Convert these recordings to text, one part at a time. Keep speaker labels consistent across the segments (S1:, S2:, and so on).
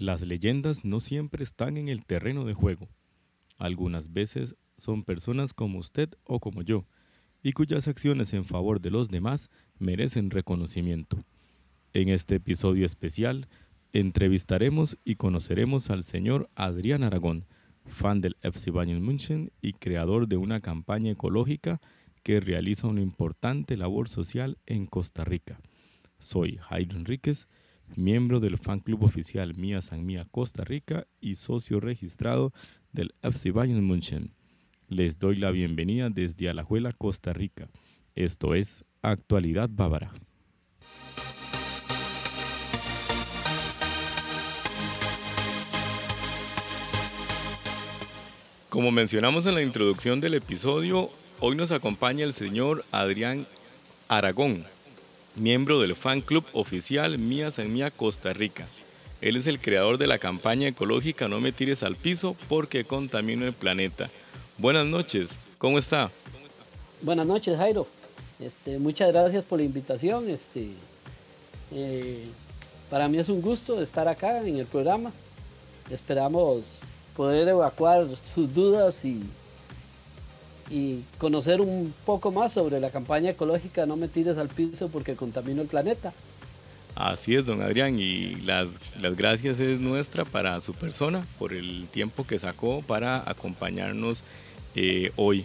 S1: Las leyendas no siempre están en el terreno de juego. Algunas veces son personas como usted o como yo, y cuyas acciones en favor de los demás merecen reconocimiento. En este episodio especial, entrevistaremos y conoceremos al señor Adrián Aragón, fan del FC Bayern München y creador de una campaña ecológica que realiza una importante labor social en Costa Rica. Soy Jairo Enríquez miembro del fan club oficial Mía San Mía Costa Rica y socio registrado del FC Bayern München. Les doy la bienvenida desde Alajuela, Costa Rica. Esto es Actualidad Bávara. Como mencionamos en la introducción del episodio, hoy nos acompaña el señor Adrián Aragón, miembro del fan club oficial Mía San Mía Costa Rica. Él es el creador de la campaña ecológica No me tires al piso porque contamino el planeta. Buenas noches, ¿cómo está?
S2: Buenas noches, Jairo. Este, muchas gracias por la invitación. Este, eh, para mí es un gusto estar acá en el programa. Esperamos poder evacuar sus dudas y y conocer un poco más sobre la campaña ecológica No me tires al piso porque contamino el planeta.
S1: Así es, don Adrián, y las, las gracias es nuestra para su persona por el tiempo que sacó para acompañarnos eh, hoy.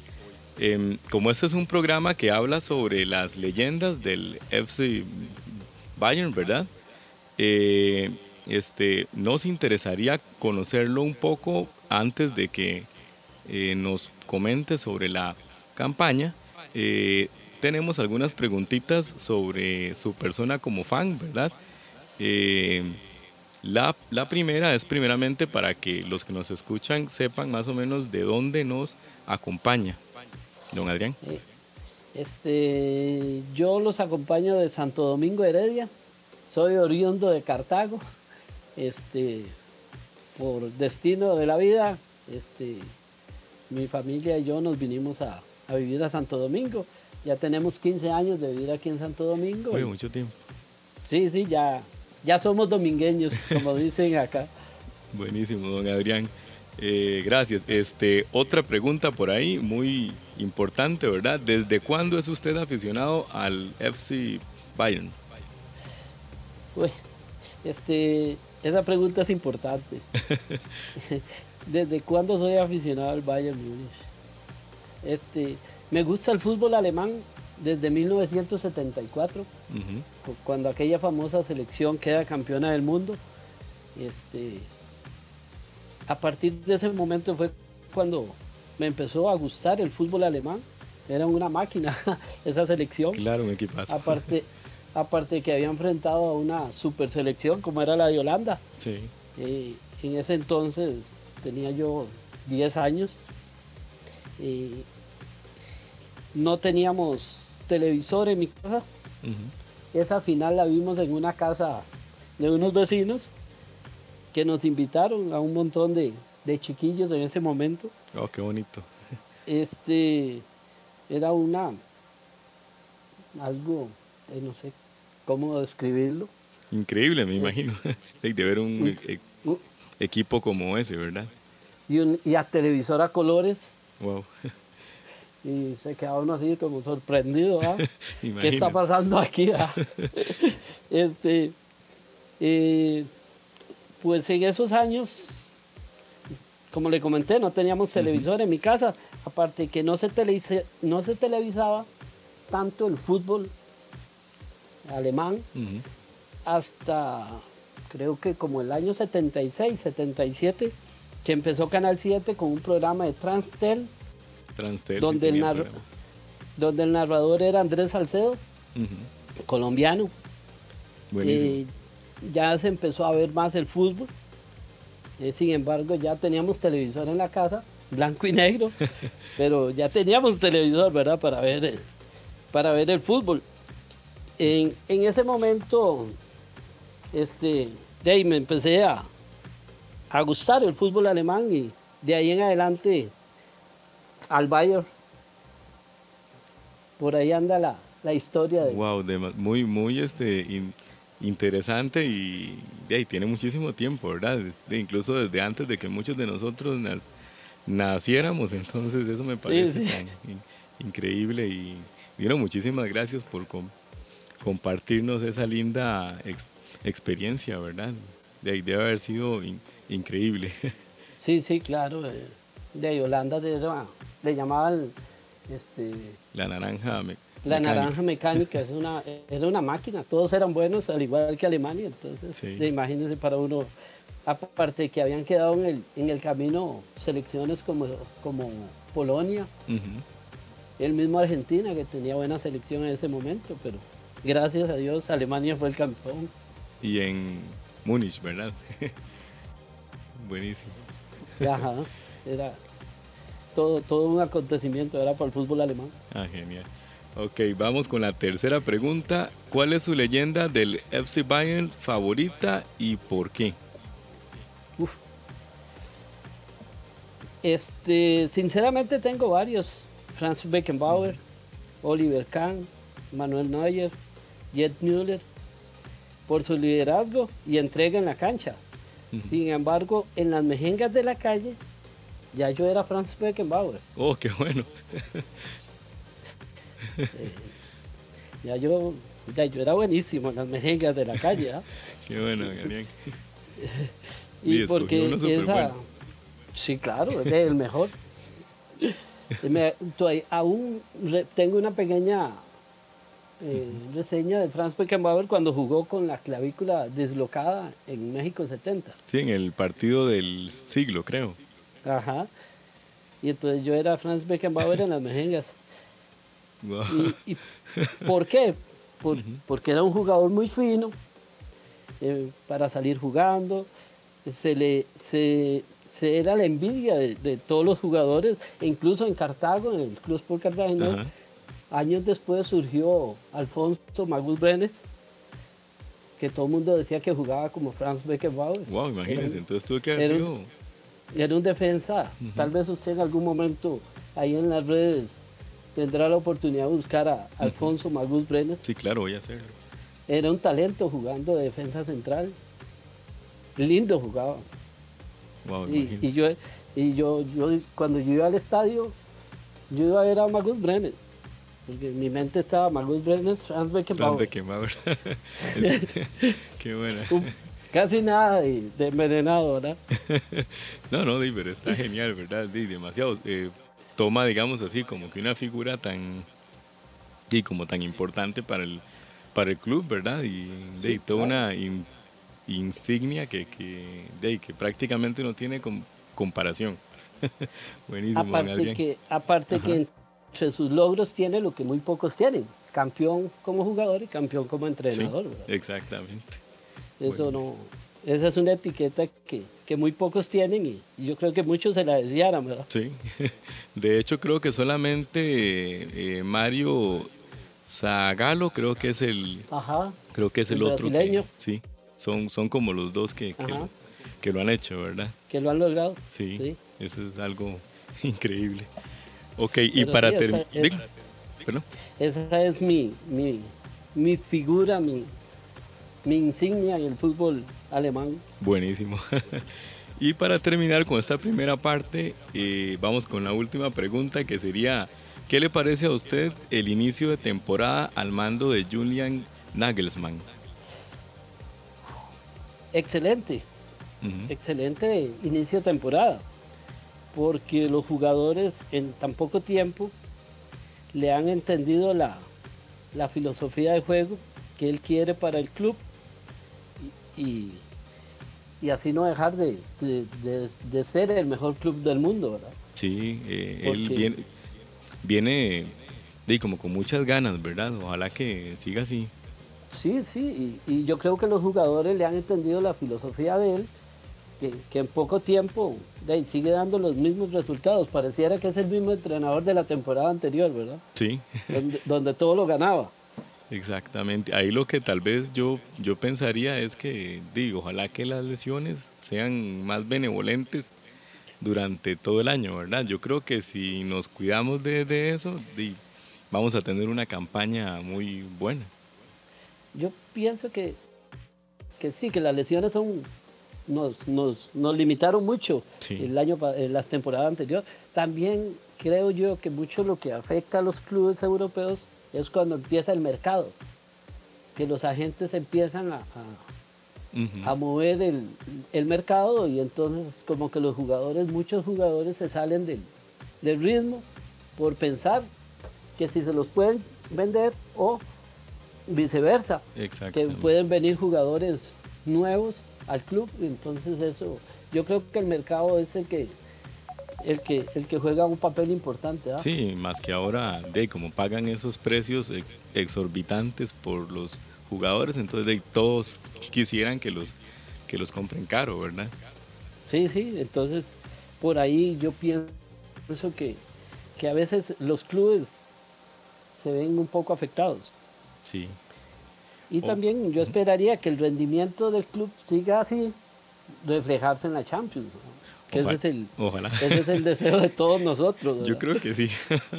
S1: Em, como este es un programa que habla sobre las leyendas del FC Bayern, ¿verdad? Eh, este, nos interesaría conocerlo un poco antes de que eh, nos comente sobre la campaña. Eh, tenemos algunas preguntitas sobre su persona como fan, ¿verdad? Eh, la, la, primera es primeramente para que los que nos escuchan sepan más o menos de dónde nos acompaña. Don Adrián.
S2: Este, yo los acompaño de Santo Domingo Heredia. Soy oriundo de Cartago. Este, por destino de la vida, este, mi familia y yo nos vinimos a, vivir a Santo Domingo. Ya tenemos 15 años de vivir aquí en Santo Domingo.
S1: Oye, mucho tiempo.
S2: Sí, sí, ya, ya somos domingueños, como dicen acá.
S1: Buenísimo, don Adrián. Eh, gracias. Este, otra pregunta por ahí, muy importante, ¿verdad? ¿Desde cuándo es usted aficionado al FC Bayern?
S2: Uy, este, esa pregunta es importante. ¿Desde cuándo soy aficionado al Bayern Múnich? Este, me gusta el fútbol alemán desde 1974, cuando aquella famosa selección queda campeona del mundo. Este, a partir de ese momento fue cuando me empezó a gustar el fútbol alemán. Era una máquina esa selección.
S1: Claro, un equipazo.
S2: Aparte, aparte que había enfrentado a una super selección como era la de Holanda.
S1: Sí.
S2: Eh, en ese entonces tenía yo 10 años. Y no teníamos televisor en mi casa. Esa final la vimos en una casa de unos vecinos que nos invitaron a un montón de, chiquillos en ese momento.
S1: Oh, qué bonito.
S2: Este era una algo, eh, no sé cómo describirlo.
S1: Increíble, me imagino, de ver un, equipo como ese, ¿verdad?
S2: Y, un, y a televisor a colores.
S1: Wow.
S2: Y se quedaba uno así como sorprendido. ¿Qué está pasando aquí? Este, eh, pues en esos años, como le comenté, no teníamos televisor en mi casa, aparte que no se, no se televisaba tanto el fútbol alemán hasta creo que como el año 76, 77, que empezó Canal 7 con un programa de Transtel, donde, el donde el narrador era Andrés Salcedo, colombiano.
S1: Eh,
S2: ya se empezó a ver más el fútbol. Eh, sin embargo, ya teníamos televisor en la casa, blanco y negro, pero ya teníamos televisor, ¿verdad? Para ver, para ver el fútbol. En, en ese momento, este, de ahí me empecé a, a gustar el fútbol alemán y de ahí en adelante al Bayern. Por ahí anda la, la historia de...
S1: Wow, muy, muy este, interesante y, y, tiene muchísimo tiempo, ¿verdad? incluso desde antes de que muchos de nosotros naciéramos, entonces eso me parece increíble y bueno, muchísimas gracias por compartirnos esa linda experiencia, ¿verdad? De, debe haber sido increíble.
S2: Sí, sí, claro. De Yolanda de, le llamaban este,
S1: la naranja
S2: la naranja mecánica es una, era una máquina, todos eran buenos, al igual que Alemania, entonces imagínense para uno, aparte que habían quedado en el, en el camino selecciones como, como Polonia, el mismo Argentina, que tenía buena selección en ese momento, pero gracias a Dios Alemania fue el campeón.
S1: Y en Múnich, ¿verdad? Buenísimo.
S2: Ajá, era todo, todo un acontecimiento, era para el fútbol alemán.
S1: Ah, genial. Ok, vamos con la tercera pregunta. ¿Cuál es su leyenda del FC Bayern favorita y por qué?
S2: Este, sinceramente tengo varios. Franz Beckenbauer, Oliver Kahn, Manuel Neuer, Jet Müller, por su liderazgo y entrega en la cancha. Sin embargo, en las mejengas de la calle, ya yo era Franz Beckenbauer.
S1: Oh, qué bueno.
S2: ya, yo, ya yo era buenísimo en las mejengas de la calle. ¿ah?
S1: Qué bueno, Daniel.
S2: y, porque esa... Sí, claro, es el mejor. aún tengo una pequeña eh, reseña de Franz Beckenbauer cuando jugó con la clavícula deslocada en México 70.
S1: Sí, en el partido del siglo, creo.
S2: Ajá. Y entonces yo era Franz Beckenbauer en las mejengas. Y, ¿Por qué? Porque era un jugador muy fino eh, para salir jugando. Se le, se, era la envidia de, todos los jugadores, e incluso en Cartago, en el Club Sport Cartagena, años después surgió Alfonso Magus Brenes, que todo el mundo decía que jugaba como Franz Beckenbauer.
S1: Wow, imagínese, entonces tuvo que haber sido...
S2: Era un defensa, tal vez usted en algún momento ahí en las redes tendrá la oportunidad de buscar a Alfonso Magus Brenes.
S1: Sí, claro, voy a hacerlo.
S2: Era un talento jugando de defensa central. Lindo jugaba.
S1: Wow,
S2: y, yo, y yo, yo, cuando yo iba al estadio, yo iba a ver a Magus Brenes. Porque en mi mente estaba Magus Brenes, Franz Beckenbauer.
S1: Beckenbauer. Qué buena.
S2: casi nada de, envenenado, ¿verdad?
S1: no, no, pero está genial, ¿verdad? demasiado. Eh, toma, digamos así, como que una figura tan, y como tan importante para el, para el club, ¿verdad? Y de toda una insignia que, que, de, que prácticamente no tiene comparación. Buenísimo.
S2: Aparte que, aparte que entre sus logros tiene lo que muy pocos tienen, campeón como jugador y campeón como entrenador.
S1: exactamente.
S2: Eso no, esa es una etiqueta que, que muy pocos tienen y, yo creo que muchos se la desearan, ¿verdad?
S1: Sí, de hecho creo que solamente eh, Mario Zagalo creo que es el,
S2: Ajá,
S1: creo que es el, otro. Que, sí, son, son como los dos que, que lo, que, lo, han hecho, ¿verdad?
S2: Que lo han logrado.
S1: Sí, eso es algo increíble. Ok, y para terminar...
S2: Esa, es mi, mi, mi figura, mi, mi insignia en el fútbol alemán.
S1: Buenísimo. y para terminar con esta primera parte, eh, vamos con la última pregunta que sería, ¿qué le parece a usted el inicio de temporada al mando de Julian Nagelsmann?
S2: Excelente, excelente inicio de temporada, porque los jugadores en tan poco tiempo le han entendido la, la filosofía de juego que él quiere para el club y, y así no dejar de, de, ser el mejor club del mundo, ¿verdad?
S1: Sí, eh, él viene, viene de, como con muchas ganas, ¿verdad? Ojalá que siga así.
S2: Sí, sí, y, y, yo creo que los jugadores le han entendido la filosofía de él, que, que en poco tiempo de, sigue dando los mismos resultados. Pareciera que es el mismo entrenador de la temporada anterior, ¿verdad?
S1: Sí.
S2: donde, donde todo lo ganaba.
S1: Exactamente. Ahí lo que tal vez yo, yo pensaría es que, digo, ojalá que las lesiones sean más benevolentes durante todo el año, ¿verdad? Yo creo que si nos cuidamos de, eso, vamos a tener una campaña muy buena.
S2: Yo pienso que que sí, que las lesiones son nos, nos, nos limitaron mucho el año, en las temporadas anteriores. También creo yo que mucho lo que afecta a los clubes europeos es cuando empieza el mercado, que los agentes empiezan a, a, mover el, el, mercado y entonces como que los jugadores, muchos jugadores se salen del, del ritmo por pensar que si se los pueden vender o viceversa, que pueden venir jugadores nuevos al club, entonces eso, yo creo que el mercado es el que el que, el que juega un papel importante. ¿ah?
S1: Sí, más que ahora, de como pagan esos precios exorbitantes por los jugadores, entonces de, todos quisieran que los, que los compren caro, ¿verdad?
S2: Sí, sí, entonces por ahí yo pienso que, que a veces los clubes se ven un poco afectados.
S1: Sí.
S2: Y también yo esperaría que el rendimiento del club siga así, reflejarse en la Champions. Que ese, es el,
S1: Ojalá.
S2: ese es el deseo de todos nosotros.
S1: Yo creo que sí.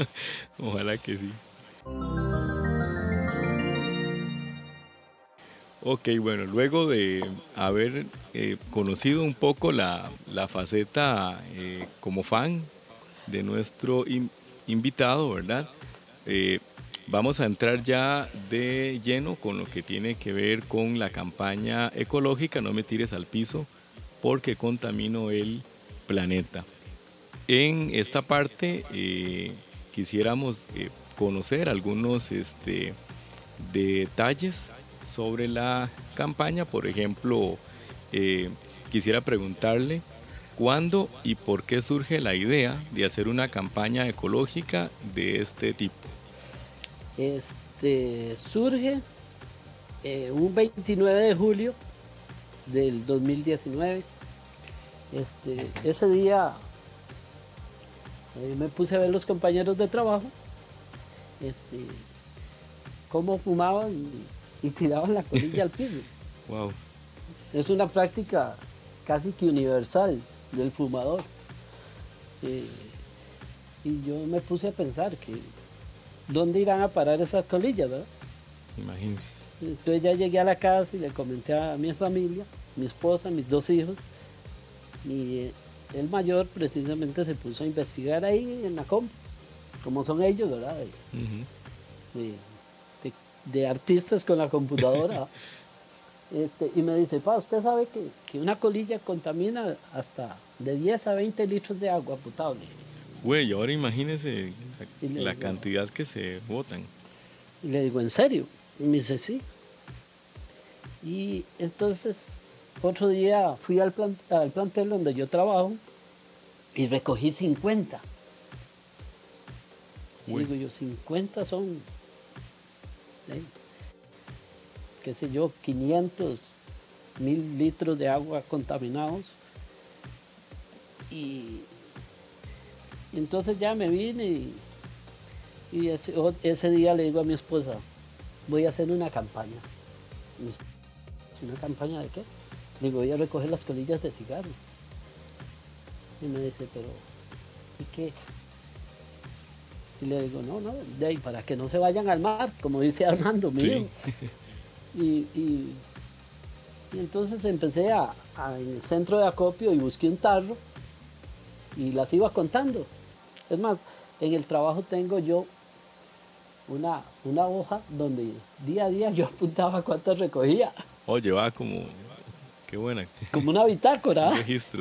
S1: Ojalá que sí. Ok, bueno, luego de haber eh, conocido un poco la, la faceta eh, como fan de nuestro invitado, ¿verdad? Eh, Vamos a entrar ya de lleno con lo que tiene que ver con la campaña ecológica, no me tires al piso porque contamino el planeta. En esta parte eh, quisiéramos eh, conocer algunos este, detalles sobre la campaña. Por ejemplo, eh, quisiera preguntarle cuándo y por qué surge la idea de hacer una campaña ecológica de este tipo
S2: este, surge eh, un 29 de julio del 2019. Este, ese día eh, me puse a ver los compañeros de trabajo, este, cómo fumaban y, tiraban la colilla al piso.
S1: Wow.
S2: Es una práctica casi que universal del fumador. Eh, y yo me puse a pensar que ¿dónde irán a parar esas colillas, verdad?
S1: Imagínese.
S2: Entonces ya llegué a la casa y le comenté a mi familia, mi esposa, mis dos hijos, y el mayor precisamente se puso a investigar ahí en la compu, como son ellos, ¿verdad? de, artistas con la computadora. este, y me dice, pa, usted sabe que, que una colilla contamina hasta de 10 a 20 litros de agua potable.
S1: Güey, ahora imagínese la cantidad que se votan.
S2: Y le digo, ¿en serio? Y me dice, sí. Y entonces, otro día fui al, al plantel donde yo trabajo y recogí 50. Y digo yo, 50 son, qué sé yo, 500 mil litros de agua contaminados. Y entonces ya me vine y, ese, día le digo a mi esposa, voy a hacer una campaña. ¿Una campaña de qué? Digo, voy a recoger las colillas de cigarro. Y me dice, pero, ¿y qué? Y le digo, no, no, de ahí, para que no se vayan al mar, como dice Armando, mío. Y, entonces empecé a, en el centro de acopio y busqué un tarro y las iba contando. Es más, en el trabajo tengo yo una, una hoja donde día a día yo apuntaba cuántas recogía.
S1: Oh, llevaba como, qué buena.
S2: Como una bitácora.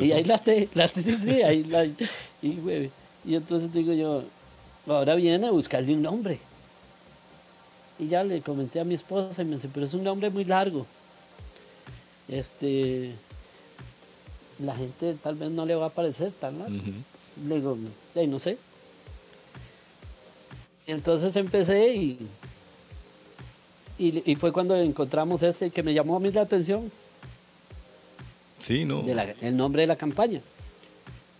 S2: y ahí la te, la sí, sí, ahí la, y, y entonces digo yo, ahora viene a buscarle un nombre. Y ya le comenté a mi esposa y me dice, pero es un nombre muy largo. Este, la gente tal vez no le va a parecer tan largo. Le digo, no sé. Entonces empecé y, y, fue cuando encontramos ese que me llamó a mí la atención.
S1: Sí, ¿no?
S2: el nombre de la campaña.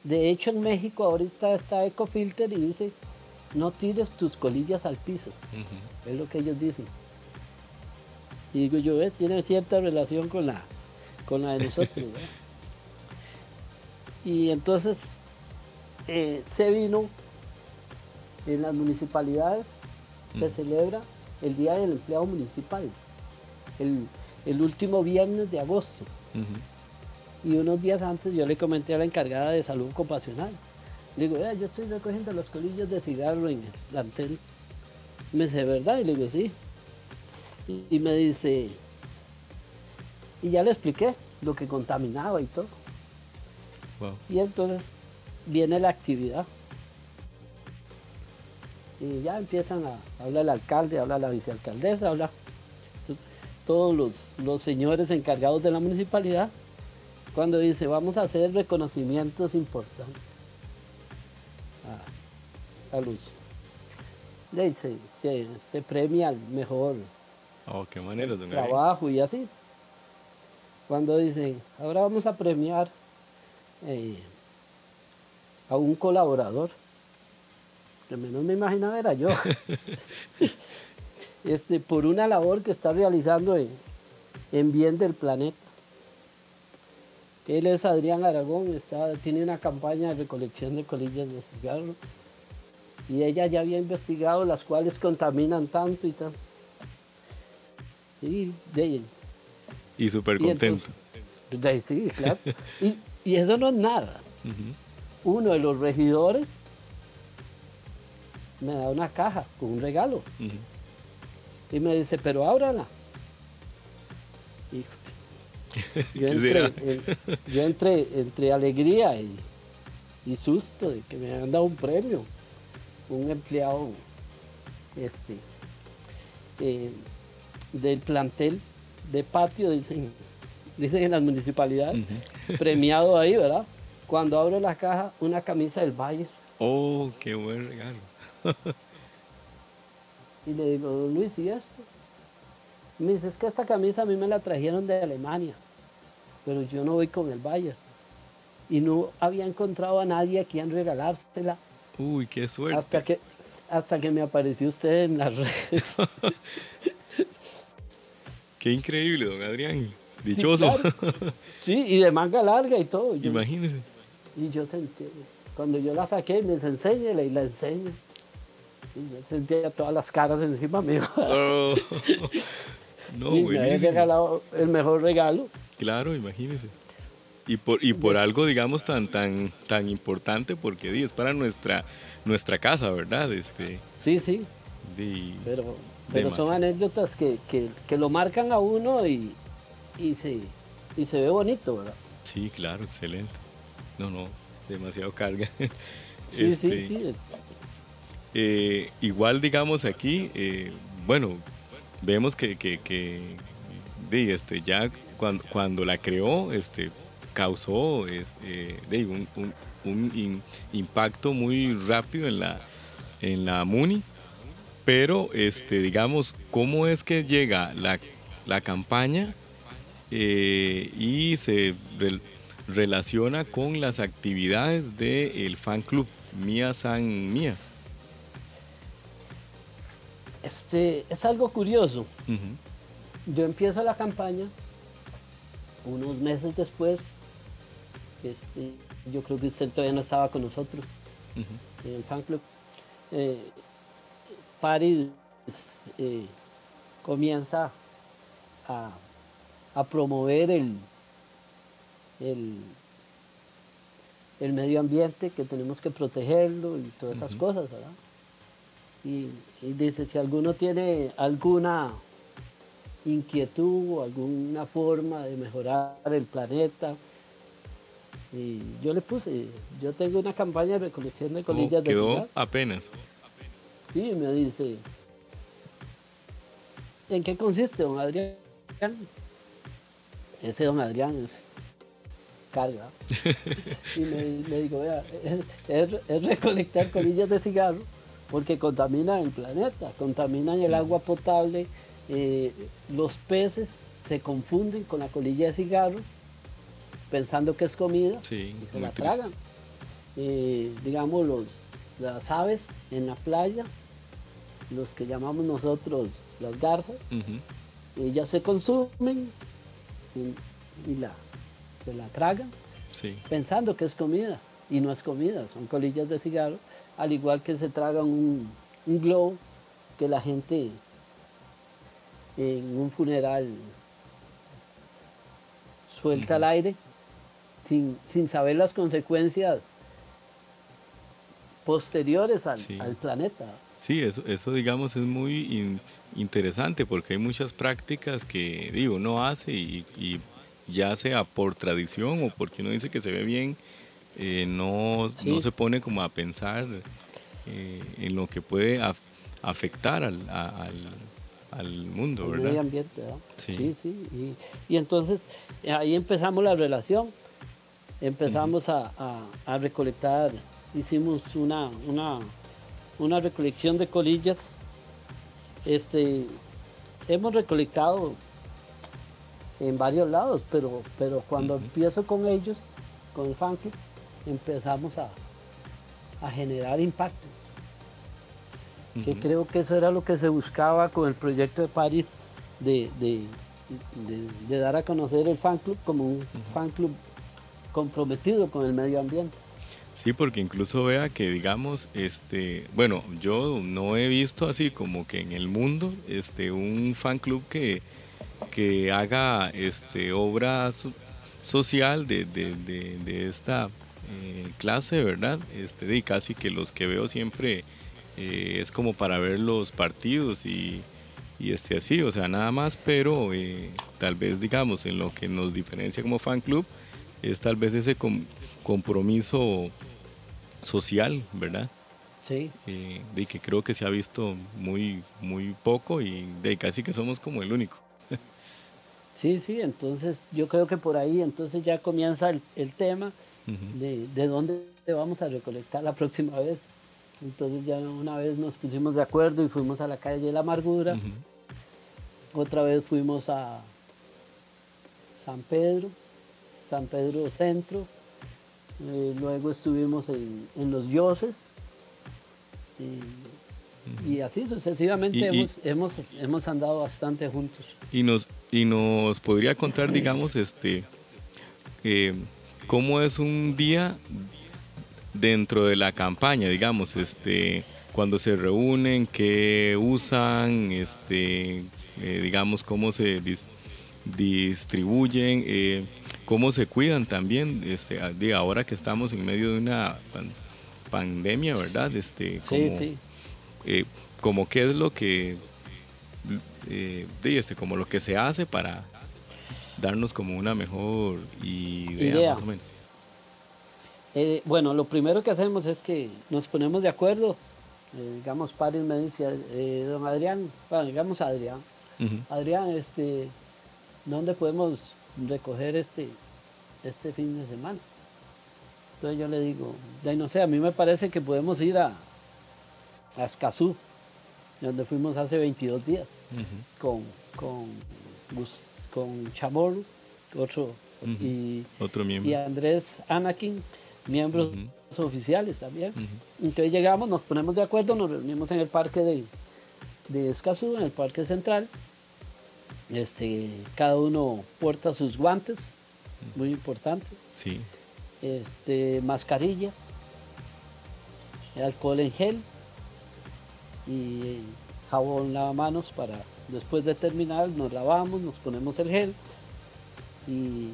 S2: De hecho, en México ahorita está Ecofilter y dice, no tires tus colillas al piso. Es lo que ellos dicen. Y digo yo, eh, tiene cierta relación con la, con la de nosotros. y entonces eh, se vino en las municipalidades, se mm. celebra el Día del Empleado Municipal. El, el último viernes de agosto. Y unos días antes yo le comenté a la encargada de salud ocupacional. Le digo, yo estoy recogiendo los colillos de cigarro en el plantel. Me dice, ¿verdad? Y le digo, sí. Y, me dice, y ya le expliqué lo que contaminaba y todo. Y entonces viene la actividad. Y ya empiezan a hablar el alcalde, habla la vicealcaldesa, habla todos los, los señores encargados de la municipalidad, cuando dice vamos a hacer reconocimientos importantes a, a luz. Se, se, premia el mejor
S1: oh, qué manera,
S2: trabajo y así. Cuando dicen, ahora vamos a premiar eh, a un colaborador, que menos me imaginaba era yo. este, por una labor que está realizando en, bien del planeta. Él es Adrián Aragón, está, tiene una campaña de recolección de colillas de cigarro y ella ya había investigado las cuales contaminan tanto y tanto.
S1: Y, de, y súper contento.
S2: sí, claro. y, eso no es nada. Uno de los regidores me da una caja con un regalo. Y me dice, pero ábrala. yo entré, yo entré entre alegría y, susto de que me han dado un premio. Un empleado este, eh, del plantel de patio, dicen, dicen en las municipalidades, premiado ahí, ¿verdad? Cuando abro la caja, una camisa del Valle.
S1: Oh, qué buen regalo.
S2: Y le digo, Luis, ¿y esto? Me dice, es que esta camisa a mí me la trajeron de Alemania, pero yo no voy con el Bayern. Y no había encontrado a nadie a quien regalársela.
S1: Uy, qué suerte.
S2: Hasta que, hasta que me apareció usted en las redes.
S1: qué increíble, don Adrián. Dichoso.
S2: Sí, y de manga larga y todo.
S1: Imagínese.
S2: Y yo sentí, cuando yo la saqué, me dice, enséñela y la enseño. Y yo sentía todas las caras encima mío. Oh. no, y me había regalado el mejor regalo.
S1: Claro, imagínese. Y por, y por algo, digamos, tan, tan, tan importante, porque es para nuestra, nuestra casa, ¿verdad? Este,
S2: sí, sí. pero pero son anécdotas que, que, que, lo marcan a uno y, y, se, y se ve bonito, ¿verdad?
S1: Sí, claro, excelente. No, no, demasiado carga.
S2: Sí, sí, este, sí.
S1: Eh, igual, digamos, aquí, eh, bueno, vemos que, que, este, ya cuando, cuando, la creó, este, causó este, un, un, impacto muy rápido en la, en la MUNI, pero, este, digamos, ¿cómo es que llega la, la campaña eh, y se relaciona con las actividades del fan club Mía San Mía?
S2: Este, es algo curioso. Yo empiezo la campaña, unos meses después, este, yo creo que usted todavía no estaba con nosotros en el fan club. Eh, Paris eh, comienza a, promover el, el, el, medio ambiente, que tenemos que protegerlo y todas esas cosas, ¿verdad? y, dice, si alguno tiene alguna inquietud o alguna forma de mejorar el planeta, y yo le puse, yo tengo una campaña de recolección de colillas de
S1: quedó apenas.
S2: Sí, me dice, ¿en qué consiste, don Adrián? Ese don Adrián es carga. y me, digo, vea, es recolectar colillas de cigarro porque contaminan el planeta, contaminan el agua potable, eh, los peces se confunden con la colilla de cigarro pensando que es comida y se la tragan. Eh, digamos, los, las aves en la playa, los que llamamos nosotros las garzas, ellas se consumen y, la, se la tragan pensando que es comida y no es comida, son colillas de cigarro al igual que se tragan un, globo que la gente en un funeral suelta al aire sin, sin, saber las consecuencias posteriores al, al planeta.
S1: Sí, eso, eso digamos es muy interesante porque hay muchas prácticas que digo, uno hace y, ya sea por tradición o porque uno dice que se ve bien, eh, no, no se pone como a pensar eh, en lo que puede afectar al, al, mundo, ¿verdad?
S2: medio ambiente, Sí, sí. Y, y, entonces ahí empezamos la relación, empezamos a, a, recolectar, hicimos una, una, una recolección de colillas. Este, hemos recolectado en varios lados, pero, pero cuando empiezo con ellos, con el fan empezamos a, a generar impacto. Que creo que eso era lo que se buscaba con el proyecto de París de, de, dar a conocer el fan club como un fan club comprometido con el medio ambiente.
S1: Sí, porque incluso vea que digamos, este, bueno, yo no he visto así como que en el mundo este, un fan club que, que haga este, obra social de, de esta eh, clase, ¿verdad? Este, y casi que los que veo siempre eh, es como para ver los partidos y, y, este, así, o sea, nada más, pero eh, tal vez, digamos, en lo que nos diferencia como fan club es tal vez ese compromiso social, ¿verdad?
S2: Sí.
S1: de que creo que se ha visto muy, muy poco y de casi que somos como el único.
S2: Sí, sí, entonces yo creo que por ahí entonces ya comienza el, el tema de, de, dónde vamos a recolectar la próxima vez. Entonces ya una vez nos pusimos de acuerdo y fuimos a la calle de la amargura. Otra vez fuimos a San Pedro, San Pedro Centro. Eh, luego estuvimos en, en los Dioses. Y, así sucesivamente hemos, hemos, hemos andado bastante juntos.
S1: Y nos, y nos podría contar, digamos, este, eh, cómo es un día dentro de la campaña, digamos, este, cuando se reúnen, qué usan, este, eh, digamos, cómo se distribuyen, eh, cómo se cuidan también, este, ahora que estamos en medio de una pandemia, ¿verdad? Este,
S2: sí, sí.
S1: Como qué es lo que, este, como lo que se hace para darnos como una mejor idea, más o menos.
S2: Eh, bueno, lo primero que hacemos es que nos ponemos de acuerdo. Eh, digamos, Paris me dice, eh, don Adrián, bueno, digamos Adrián, Adrián, este, ¿dónde podemos recoger este, este fin de semana? Entonces yo le digo, no sé, a mí me parece que podemos ir a, a Escazú, donde fuimos hace 22 días, con, con con Chamorro, otro, y,
S1: otro miembro.
S2: y Andrés Anakin, miembros oficiales también. Entonces llegamos, nos ponemos de acuerdo, nos reunimos en el parque de, de Escazú, en el parque central. Este, cada uno porta sus guantes, muy importante.
S1: Sí.
S2: Este, mascarilla, alcohol en gel y jabón lavamanos para Después de terminar nos lavamos, nos ponemos el gel y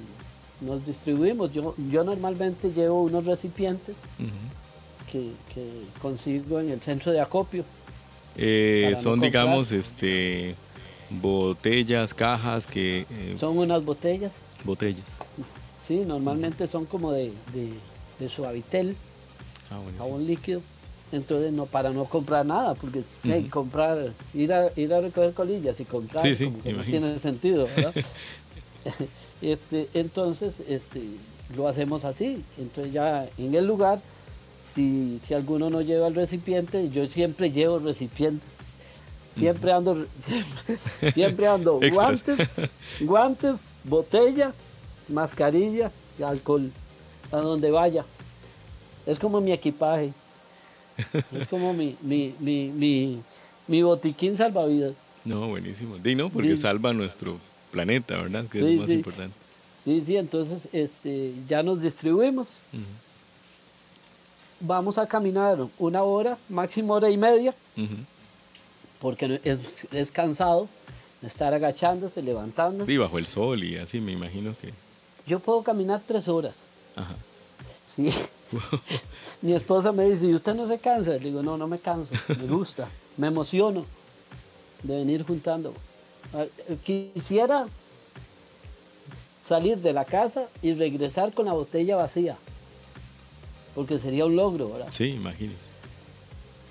S2: nos distribuimos. Yo, yo normalmente llevo unos recipientes que, consigo en el centro de acopio.
S1: Eh, son, digamos, este botellas, cajas que...
S2: Eh, son unas botellas.
S1: Botellas.
S2: Sí, normalmente son como de, de, suavitel, ah, jabón líquido. Entonces, no, para no comprar nada, porque comprar, ir a, ir a recoger colillas y comprar no tiene sentido, ¿verdad? este, entonces, este, lo hacemos así. Entonces ya en el lugar, si, si alguno no lleva el recipiente, yo siempre llevo recipientes. Siempre ando, siempre, ando guantes, guantes, botella, mascarilla alcohol, a donde vaya. Es como mi equipaje. Es como mi, mi, mi, mi, botiquín salvavidas.
S1: No, buenísimo. Di no, porque salva nuestro planeta, ¿verdad? Que es lo más importante.
S2: Sí, sí, entonces este, ya nos distribuimos. Vamos a caminar una hora, máximo hora y media, porque es, es, cansado estar agachándose, levantándose.
S1: Sí, bajo el sol y así, me imagino que.
S2: Yo puedo caminar tres horas. Ajá. Sí. Mi esposa me dice, ¿y usted no se cansa? Le digo, no, no me canso, me gusta, me emociono de venir juntando. Ah, quisiera salir de la casa y regresar con la botella vacía, porque sería un logro, ¿verdad?
S1: Sí, imagínese.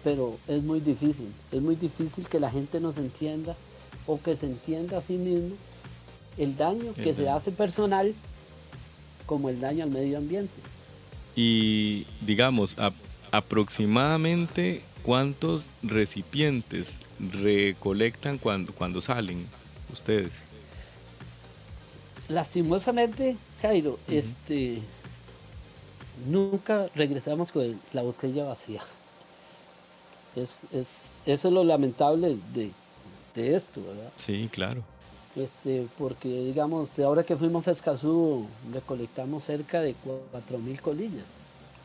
S2: Pero es muy difícil, es muy difícil que la gente nos entienda o que se entienda a sí mismo el daño que se hace personal como el daño al medio ambiente.
S1: Y digamos, aproximadamente cuántos recipientes recolectan cuando, cuando salen ustedes.
S2: Lastimosamente, Jairo, este, nunca regresamos con la botella vacía. Es, eso es lo lamentable de, de esto, ¿verdad?
S1: Sí, claro.
S2: Este, porque digamos, ahora que fuimos a Escazú, recolectamos cerca de 4.000 colillas,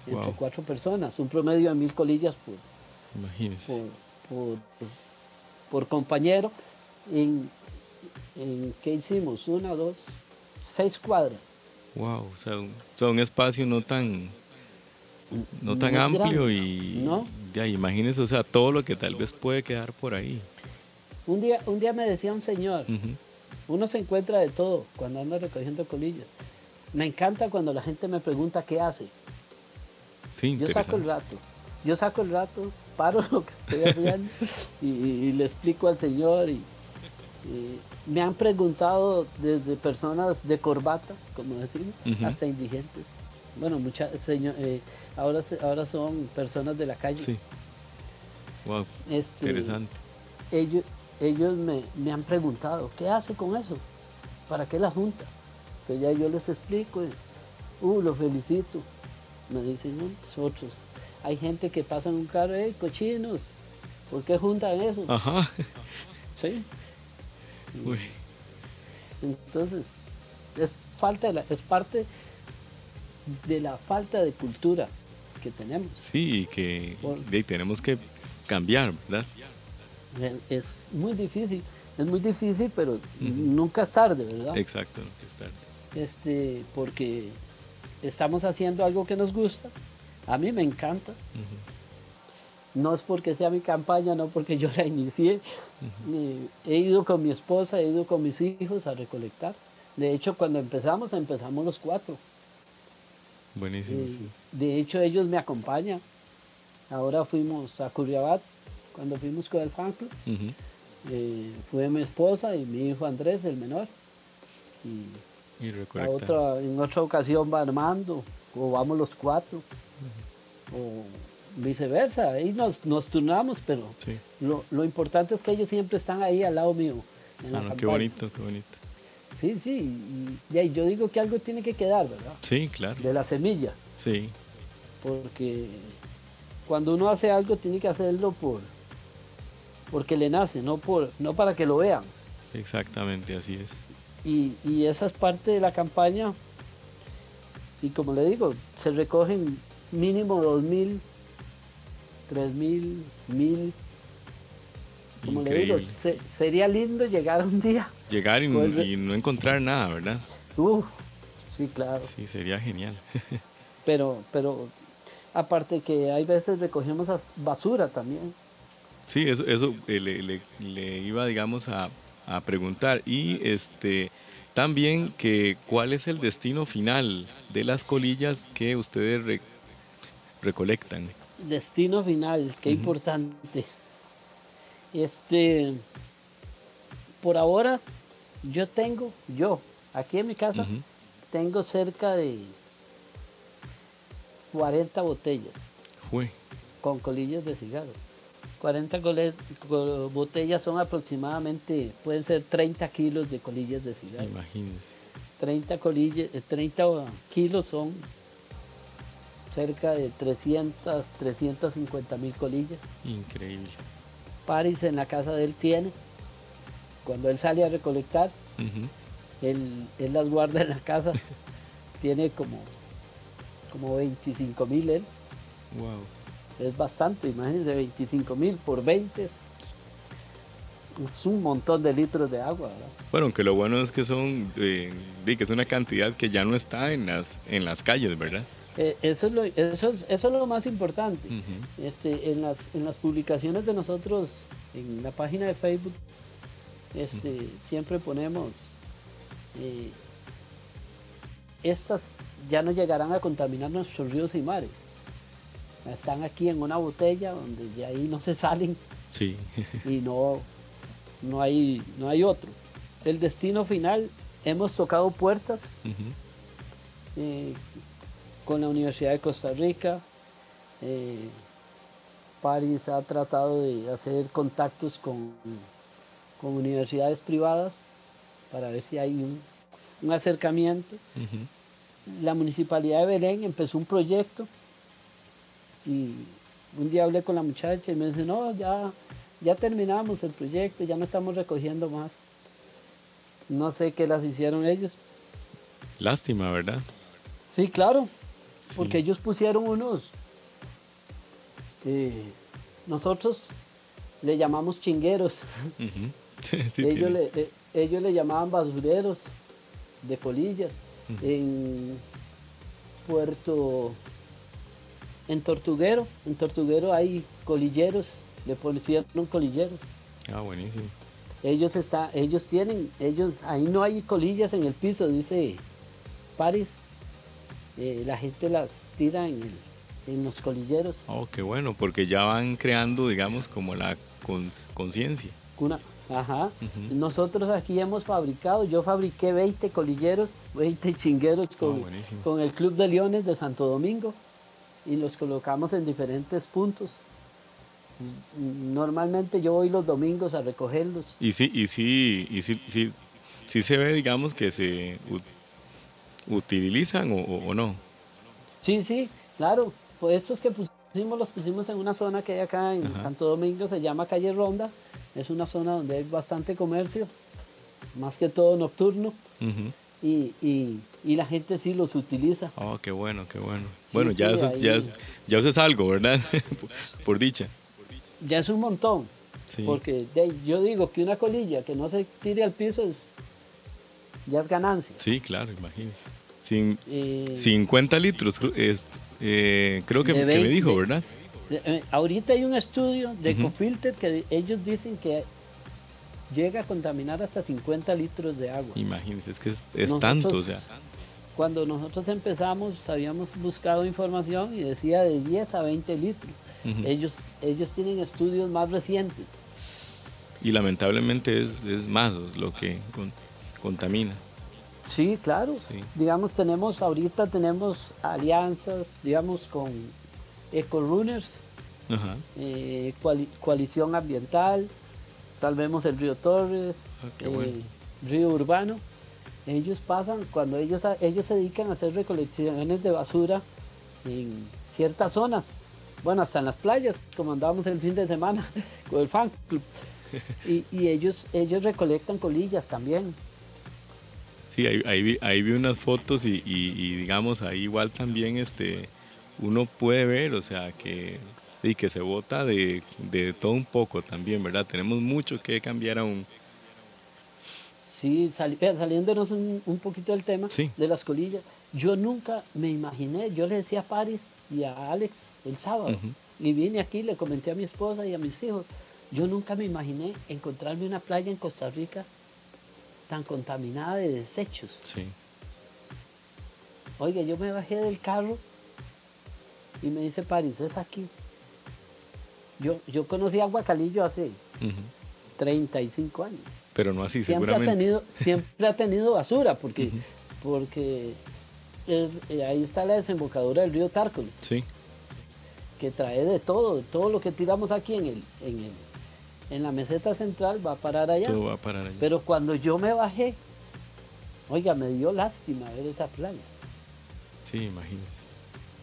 S2: entre cuatro personas, un promedio de mil colillas por, por, por, compañero. En, en, ¿Qué hicimos? Una, dos, seis cuadras.
S1: Wow, o sea, un, espacio no tan, no tan amplio y ¿No? ya imagínese, o sea, todo lo que tal vez puede quedar por ahí.
S2: Un día, un día me decía un señor, uno se encuentra de todo cuando anda recogiendo colillas. Me encanta cuando la gente me pregunta qué hace.
S1: Sí,
S2: yo saco el rato. Yo saco el rato, paro lo que estoy haciendo y, le explico al Señor. Y, me han preguntado desde personas de corbata, como decimos, hasta indigentes. Bueno, muchas, eh, ahora, ahora son personas de la calle. Sí.
S1: Wow. Este, interesante.
S2: Ellos, ellos me, han preguntado, ¿qué hace con eso? ¿Para qué la junta? Que ya yo les explico, uh, lo felicito. Me dicen nosotros. Hay gente que pasa en un carro, hey, cochinos, ¿por qué juntan eso?
S1: Ajá.
S2: Sí. Entonces, es, falta es parte de la falta de cultura que tenemos.
S1: Sí, que tenemos que cambiar, ¿verdad?
S2: Es muy difícil, es muy difícil, pero nunca es tarde, ¿verdad?
S1: Exacto, nunca es tarde.
S2: Este, porque estamos haciendo algo que nos gusta, a mí me encanta. No es porque sea mi campaña, no porque yo la inicié. Eh, he ido con mi esposa, he ido con mis hijos a recolectar. De hecho, cuando empezamos, empezamos los cuatro.
S1: Buenísimo, eh, sí.
S2: De hecho, ellos me acompañan. Ahora fuimos a Curriabat cuando fuimos con el fan club. Eh, fue mi esposa y mi hijo Andrés, el menor. Y, otra, en otra ocasión va Armando, o vamos los cuatro, o viceversa. Ahí nos, nos turnamos, pero lo, importante es que ellos siempre están ahí al lado mío.
S1: Ah, qué bonito, qué bonito.
S2: Sí, sí, y, yo digo que algo tiene que quedar, ¿verdad?
S1: Sí, claro.
S2: De la semilla.
S1: Sí.
S2: Porque cuando uno hace algo tiene que hacerlo por, porque le nace, no, por, no para que lo vean.
S1: Exactamente, así es.
S2: Y, y esa es parte de la campaña. Y como le digo, se recogen mínimo 2.000, 3.000, 1.000. Como le digo, sería lindo llegar un día.
S1: Llegar y, no encontrar nada, ¿verdad?
S2: Uf, sí, claro.
S1: Sí, sería genial.
S2: pero, pero aparte que hay veces recogemos basura también.
S1: Sí, eso, eso eh, le, le, iba, digamos, a, a, preguntar. Y este también que cuál es el destino final de las colillas que ustedes recolectan.
S2: Destino final, qué importante. Este, por ahora, yo tengo, yo, aquí en mi casa, tengo cerca de 40 botellas. Con colillas de cigarro. 40 botellas son aproximadamente, pueden ser 30 kilos de colillas de cigarro.
S1: Imagínense.
S2: 30, colillas, 30 eh, kilos son cerca de 300, 350 mil colillas.
S1: Increíble.
S2: Paris en la casa de él tiene. Cuando él sale a recolectar, él, las guarda en la casa. tiene como, como 25 mil él.
S1: Wow
S2: es bastante, imagínense, 25 mil por 20. es un montón de litros de agua.
S1: Bueno, aunque lo bueno es que son, eh, que es una cantidad que ya no está en las, en las calles, ¿verdad?
S2: Eh, eso, es lo, eso, es, eso, es lo más importante. este, en, las, en las publicaciones de nosotros, en la página de Facebook, este, siempre ponemos, eh, estas ya no llegarán a contaminar nuestros ríos y mares. Están aquí en una botella donde de ahí no se salen
S1: sí.
S2: y no, no, hay, no hay otro. El destino final, hemos tocado puertas con la Universidad de Costa Rica. Eh, París ha tratado de hacer contactos con, con universidades privadas para ver si hay un, acercamiento. La Municipalidad de Belén empezó un proyecto y un día hablé con la muchacha y me dice, no, ya, ya terminamos el proyecto, ya no estamos recogiendo más. No sé qué las hicieron ellos.
S1: Lástima, ¿verdad?
S2: Sí, claro. Porque ellos pusieron unos, eh, nosotros le llamamos chingueros. ellos, le, eh, ellos le llamaban basureros de colillas. En Puerto, en Tortuguero, en Tortuguero hay colilleros, le pusieron colilleros.
S1: Ah, buenísimo.
S2: Ellos, está, ellos tienen, ellos, ahí no hay colillas en el piso, dice París. Eh, la gente las tira en, los colilleros.
S1: Oh, qué bueno, porque ya van creando, digamos, como la conciencia.
S2: Ajá. Nosotros aquí hemos fabricado, yo fabriqué 20 colilleros, 20 chingueros con, ah, con, el Club de Leones de Santo Domingo y los colocamos en diferentes puntos. Normalmente yo voy los domingos a recogerlos.
S1: Y sí, y sí, y sí, sí, sí se ve, digamos, que se utilizan o, no.
S2: Sí, sí, claro. Pues estos que pusimos los pusimos en una zona que hay acá en Santo Domingo, se llama Calle Ronda. Es una zona donde hay bastante comercio, más que todo nocturno. y, y, la gente sí los utiliza.
S1: Oh, qué bueno, qué bueno. bueno, ya, eso, ya, ya es algo, ¿verdad? por, dicha.
S2: Ya es un montón. Porque yo digo que una colilla que no se tire al piso es ya es ganancia.
S1: Sí, claro, imagínese. Sin, 50 litros, es, eh, creo que, me dijo, ¿verdad?
S2: Eh, ahorita hay un estudio de Ecofilter que ellos dicen que llega a contaminar hasta 50 litros de agua.
S1: Imagínense, es que es, tanto. O
S2: Cuando nosotros empezamos, habíamos buscado información y decía de 10 a 20 litros. ellos, ellos tienen estudios más recientes.
S1: Y lamentablemente es, es más lo que contamina.
S2: Sí, claro. Digamos, tenemos, ahorita tenemos alianzas, digamos, con EcoRunners, eh, Coalición Ambiental, tal vez el Río Torres, ah, eh, Río Urbano. Ellos pasan, cuando ellos, ellos se dedican a hacer recolecciones de basura en ciertas zonas, bueno, hasta en las playas, como andábamos el fin de semana con el fan club. Y, y ellos, ellos recolectan colillas también.
S1: Sí, ahí, vi, ahí vi unas fotos y, digamos ahí igual también este uno puede ver, o sea, que, y que se vota de, todo un poco también, ¿verdad? Tenemos mucho que cambiar aún.
S2: Sí, saliéndonos un, un, poquito del tema de las colillas, yo nunca me imaginé, yo le decía a Paris y a Alex el sábado, y vine aquí, le comenté a mi esposa y a mis hijos, yo nunca me imaginé encontrarme una playa en Costa Rica tan contaminada de desechos.
S1: Sí.
S2: Oiga, yo me bajé del carro y me dice París, es aquí. Yo, yo conocí a Guacalillo hace 35 años.
S1: Pero no así,
S2: siempre
S1: seguramente.
S2: Ha tenido, siempre ha tenido basura, porque, porque eh, ahí está la desembocadura del río Tárcol.
S1: Sí.
S2: Que trae de todo, todo lo que tiramos aquí en el, en el, en la meseta central va a parar allá.
S1: Todo va a parar allá.
S2: Pero cuando yo me bajé, oiga, me dio lástima ver esa playa.
S1: Sí, imagínese.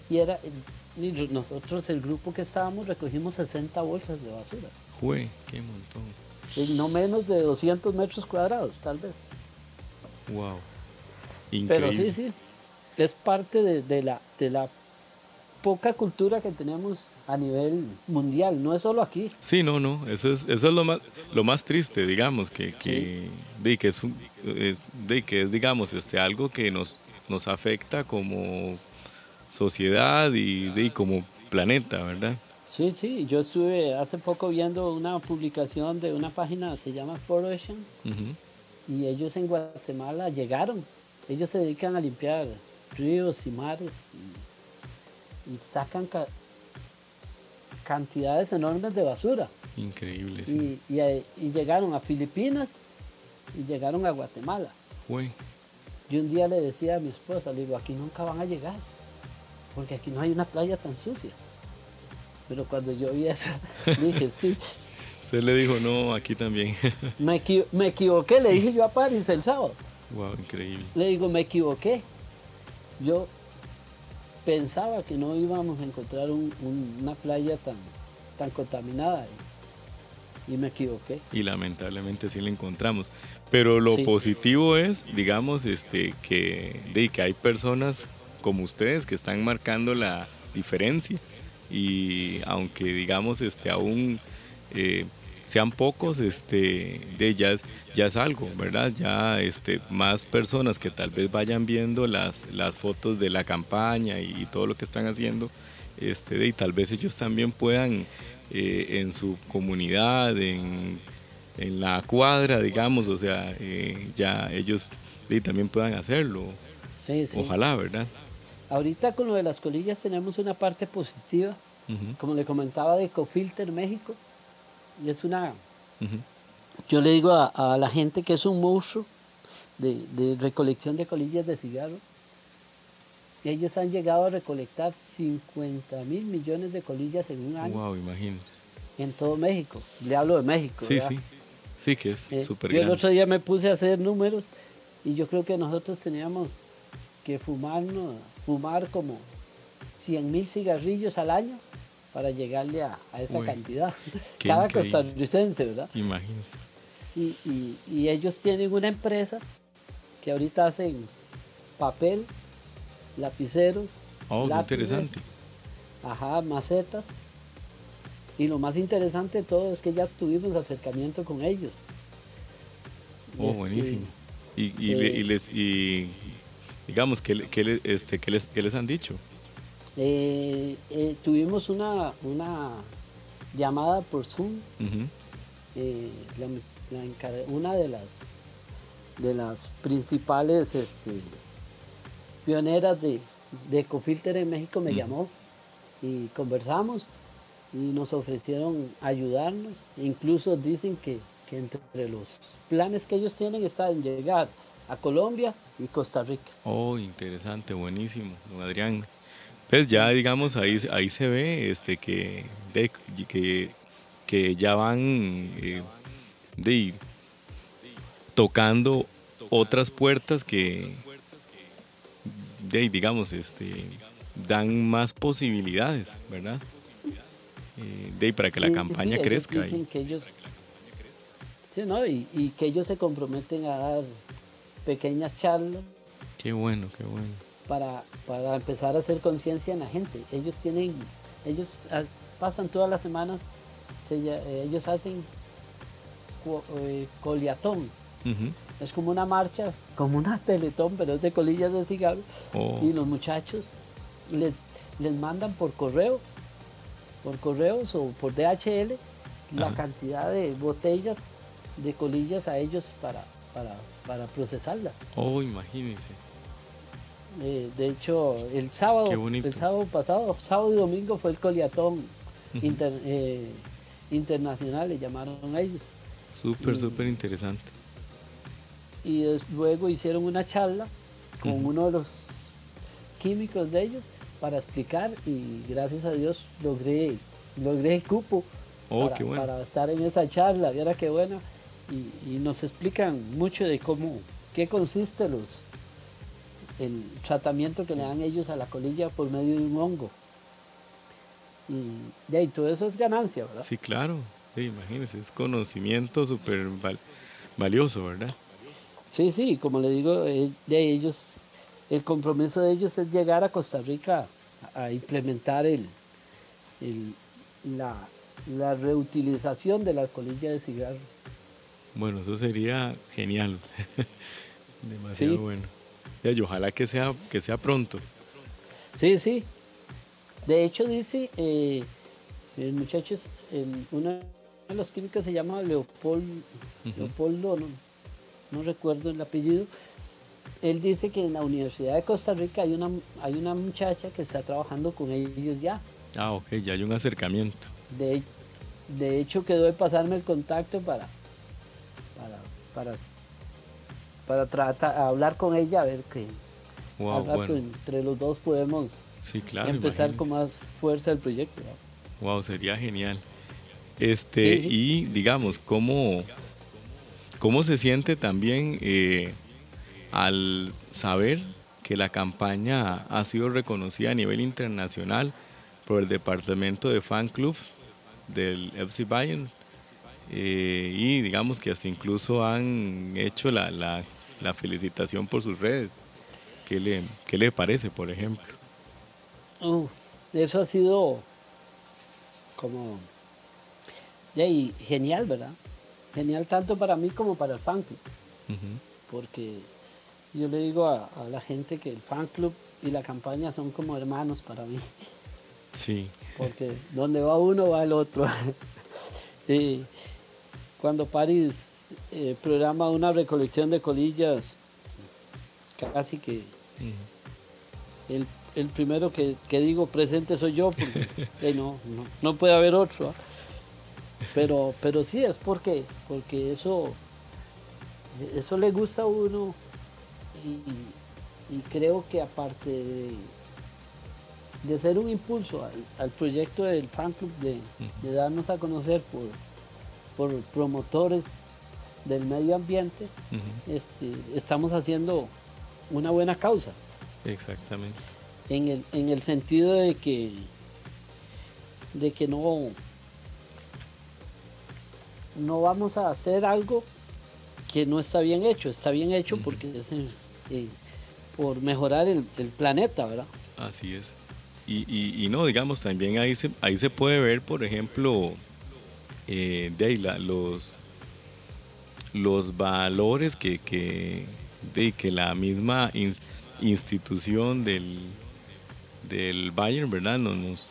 S2: Y era, nosotros, el grupo que estábamos, recogimos 60 bolsas de basura.
S1: Jue, qué montón.
S2: No menos de 200 metros cuadrados, tal vez.
S1: Wow.
S2: Increíble. Pero sí, sí. Es parte de, la, de la poca cultura que tenemos a nivel mundial, no es solo aquí.
S1: Sí, no, no, eso es, eso es lo, más, lo más triste, digamos, que, que, de, que, es, de que es, digamos, este, algo que nos, nos afecta como sociedad y de, como planeta, ¿verdad?
S2: Sí, sí, yo estuve hace poco viendo una publicación de una página, se llama Forocean, y ellos en Guatemala llegaron, ellos se dedican a limpiar ríos y mares y, sacan cantidades enormes de basura.
S1: Increíble,
S2: sí. Y, llegaron a Filipinas y llegaron a Guatemala.
S1: Uy.
S2: Y un día le decía a mi esposa, le digo, aquí nunca van a llegar, porque aquí no hay una playa tan sucia. Pero cuando yo vi eso, dije, sí.
S1: Usted le dijo, no, aquí también.
S2: me, equivoqué, le dije yo a París el sábado.
S1: Wow, increíble.
S2: Le digo, me equivoqué. Yo pensaba que no íbamos a encontrar una playa tan, tan contaminada y, me equivoqué.
S1: Y lamentablemente sí la encontramos. Pero lo positivo es, digamos, este, que, de, que hay personas como ustedes que están marcando la diferencia y aunque digamos este aún eh, sean pocos este de ya es, ya es algo verdad ya este más personas que tal vez vayan viendo las las fotos de la campaña y, todo lo que están haciendo este y tal vez ellos también puedan eh, en su comunidad en, en, la cuadra digamos o sea eh, ya ellos también puedan hacerlo. Ojalá verdad
S2: Ahorita con lo de las colillas tenemos una parte positiva, como le comentaba de Ecofilter México, y es una... Yo le digo a, la gente que es un monstruo de, recolección de colillas de cigarro. Ellos han llegado a recolectar 50 mil millones de colillas en un año.
S1: Wow, imagínense.
S2: En todo México. Le hablo de México.
S1: Sí, sí. Sí, que es eh, súper
S2: Yo el otro día me puse a hacer números y yo creo que nosotros teníamos que fumarnos fumar como 100 mil cigarrillos al año para llegarle a, esa cantidad. Cada costarricense, ¿verdad?
S1: Imagínense.
S2: Y, ellos tienen una empresa que ahorita hacen papel, lapiceros,
S1: oh, interesante.
S2: Ajá, macetas. Y lo más interesante de todo es que ya tuvimos acercamiento con ellos.
S1: Oh, este, buenísimo. Y, y, eh, les, y Digamos, ¿qué, este, les, les, han dicho?
S2: Eh, eh, tuvimos una, una llamada por Zoom. Eh, una de las, de las principales este, pioneras de, de Ecofilter en México me llamó y conversamos y nos ofrecieron ayudarnos. Incluso dicen que, que entre los planes que ellos tienen está en llegar a Colombia y Costa Rica.
S1: Oh, interesante, buenísimo, don Adrián. Pues ya digamos ahí, ahí se ve este que, que, que ya van eh, de, tocando otras puertas que de, digamos este dan más posibilidades, ¿verdad? Eh, de, para que la campaña crezca.
S2: Dicen que ellos, sí, ¿no? y, y que ellos se comprometen a dar pequeñas charlas.
S1: Qué bueno, qué bueno.
S2: Para, para empezar a hacer conciencia en la gente. Ellos tienen, ellos pasan todas las semanas, eh, ellos hacen eh, coliatón. Es como una marcha, como una teletón, pero es de colillas de cigarro. Oh. Y los muchachos les, les mandan por correo, por correos o por DHL, la cantidad de botellas de colillas a ellos para, para, para procesarlas.
S1: Oh, imagínense.
S2: Eh, de hecho, el sábado, el sábado pasado, sábado y domingo fue el coliatón eh, internacional, le llamaron a ellos.
S1: Súper, súper interesante.
S2: Y luego hicieron una charla con uno de los químicos de ellos para explicar y gracias a Dios logré, logré el cupo
S1: oh,
S2: para,
S1: bueno.
S2: para, estar en esa charla. Viera qué buena y, nos explican mucho de cómo, qué consiste los, el tratamiento que le dan ellos a la colilla por medio de un hongo. Y de ahí todo eso es ganancia, ¿verdad?
S1: Sí, claro. Sí, imagínense, es conocimiento súper valioso, ¿verdad?
S2: Sí, sí, como le digo, eh, de ellos, el compromiso de ellos es llegar a Costa Rica a implementar el, la, la, reutilización de la colilla de cigarro.
S1: Bueno, eso sería genial. Demasiado bueno. Y ojalá que sea, que sea pronto.
S2: Sí, sí. De hecho, dice, eh, el muchachos, una de las clínicas se llama Leopold, Leopoldo, no, no recuerdo el apellido, él dice que en la Universidad de Costa Rica hay una, hay una muchacha que está trabajando con ellos ya.
S1: Ah, ok, ya hay un acercamiento.
S2: De, de hecho, quedó de pasarme el contacto para, para, para, tratar, hablar con ella, a ver que entre los dos podemos empezar con más fuerza el proyecto.
S1: Wow, sería genial. Este, y digamos, ¿cómo, cómo se siente también eh, al saber que la campaña ha sido reconocida a nivel internacional por el departamento de fan club del FC Bayern eh, y digamos que hasta incluso han hecho la, la, felicitación por sus redes. ¿Qué le, qué le parece, por ejemplo?
S2: Uh, eso ha sido como genial, ¿verdad? Genial tanto para mí como para el fan club. Porque yo le digo a, la gente que el fan club y la campaña son como hermanos para mí.
S1: Sí.
S2: Porque donde va uno va el otro. y cuando Paris eh, programa una recolección de colillas, casi que el, primero que, digo presente soy yo, porque no, no, puede haber otro. ¿ah? Pero, pero sí es porque, porque eso, eso le gusta a uno y, creo que aparte de, ser un impulso al, proyecto del fan club, de, darnos a conocer por, por promotores del medio ambiente, este, estamos haciendo una buena causa.
S1: Exactamente.
S2: En el, en el sentido de que, de que no, no vamos a hacer algo que no está bien hecho, está bien hecho porque es por mejorar el, planeta, ¿verdad?
S1: Así es. Y, no, digamos, también ahí se, ahí se puede ver, por ejemplo, eh, de ahí los, los valores que, que, de, que la misma institución del, del Bayern, ¿verdad? Nos,